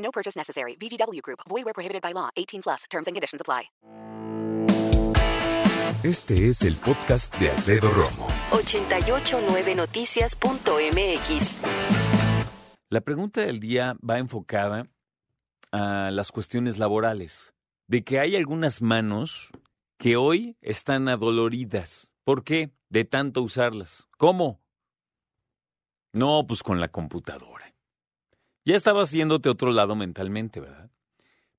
No purchase necessary. VGW Group. Void where prohibited by law. 18 plus. Terms and conditions apply. Este es el podcast de Alfredo Romo. 889noticias.mx. La pregunta del día va enfocada a las cuestiones laborales, de que hay algunas manos que hoy están adoloridas. ¿Por qué? De tanto usarlas. ¿Cómo? No, pues con la computadora. Ya estabas yéndote a otro lado mentalmente, ¿verdad?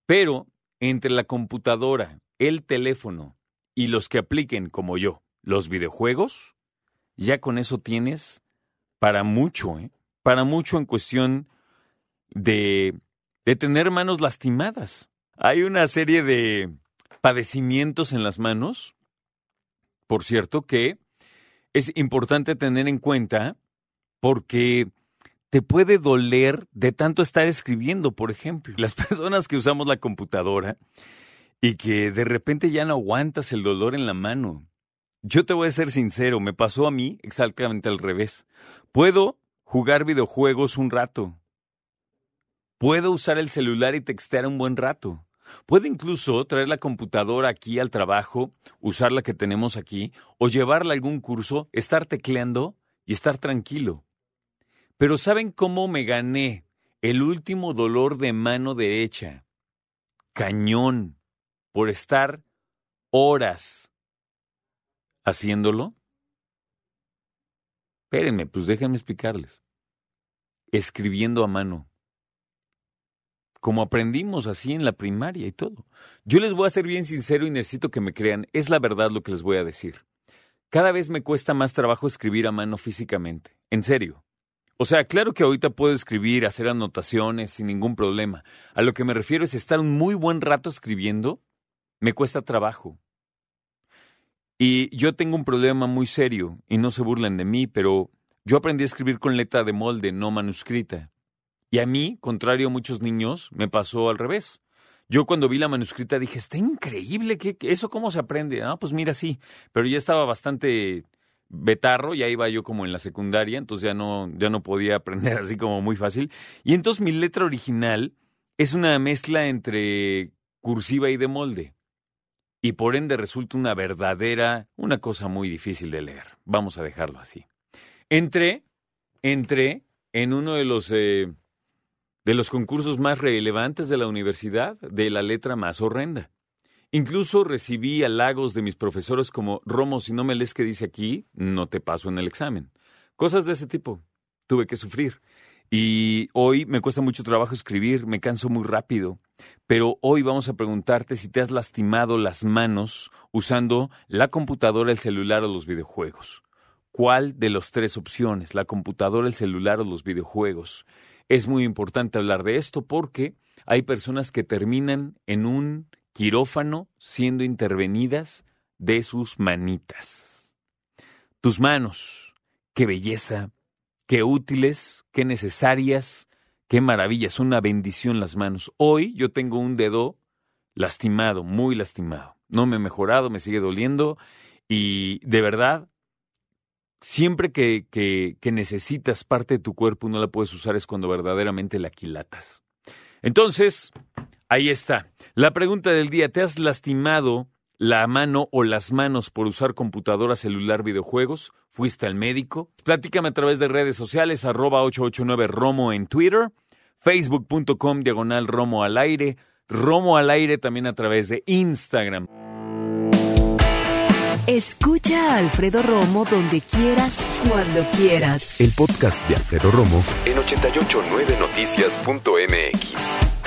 Pero entre la computadora, el teléfono y los que apliquen, como yo, los videojuegos, ya con eso tienes para mucho, ¿eh? Para mucho en cuestión de, de tener manos lastimadas. Hay una serie de padecimientos en las manos, por cierto, que es importante tener en cuenta porque te puede doler de tanto estar escribiendo, por ejemplo. Las personas que usamos la computadora y que de repente ya no aguantas el dolor en la mano. Yo te voy a ser sincero, me pasó a mí exactamente al revés. Puedo jugar videojuegos un rato. Puedo usar el celular y textear un buen rato. Puedo incluso traer la computadora aquí al trabajo, usar la que tenemos aquí, o llevarla a algún curso, estar tecleando y estar tranquilo. Pero ¿saben cómo me gané el último dolor de mano derecha? Cañón, por estar horas haciéndolo. Espérenme, pues déjenme explicarles. Escribiendo a mano. Como aprendimos así en la primaria y todo. Yo les voy a ser bien sincero y necesito que me crean, es la verdad lo que les voy a decir. Cada vez me cuesta más trabajo escribir a mano físicamente. En serio. O sea, claro que ahorita puedo escribir, hacer anotaciones sin ningún problema. A lo que me refiero es estar un muy buen rato escribiendo, me cuesta trabajo. Y yo tengo un problema muy serio, y no se burlen de mí, pero yo aprendí a escribir con letra de molde, no manuscrita. Y a mí, contrario a muchos niños, me pasó al revés. Yo cuando vi la manuscrita dije, está increíble, ¿qué, ¿eso cómo se aprende? Ah, pues mira, sí, pero ya estaba bastante betarro, ya iba yo como en la secundaria, entonces ya no, ya no podía aprender así como muy fácil. Y entonces mi letra original es una mezcla entre cursiva y de molde. Y por ende resulta una verdadera, una cosa muy difícil de leer. Vamos a dejarlo así. Entré, entré en uno de los, eh, de los concursos más relevantes de la universidad, de la letra más horrenda. Incluso recibí halagos de mis profesores como, Romo, si no me lees que dice aquí, no te paso en el examen. Cosas de ese tipo. Tuve que sufrir. Y hoy me cuesta mucho trabajo escribir, me canso muy rápido. Pero hoy vamos a preguntarte si te has lastimado las manos usando la computadora, el celular o los videojuegos. ¿Cuál de las tres opciones, la computadora, el celular o los videojuegos? Es muy importante hablar de esto porque hay personas que terminan en un quirófano siendo intervenidas de sus manitas. Tus manos, qué belleza, qué útiles, qué necesarias, qué maravillas, una bendición las manos. Hoy yo tengo un dedo lastimado, muy lastimado. No me he mejorado, me sigue doliendo y de verdad, siempre que, que, que necesitas parte de tu cuerpo y no la puedes usar es cuando verdaderamente la aquilatas. Entonces, ahí está. La pregunta del día, ¿te has lastimado la mano o las manos por usar computadora, celular, videojuegos? ¿Fuiste al médico? Platícame a través de redes sociales, arroba 889 Romo en Twitter, facebook.com diagonal Romo al aire, Romo al aire también a través de Instagram. Escucha a Alfredo Romo donde quieras, cuando quieras. El podcast de Alfredo Romo en 889noticias.mx.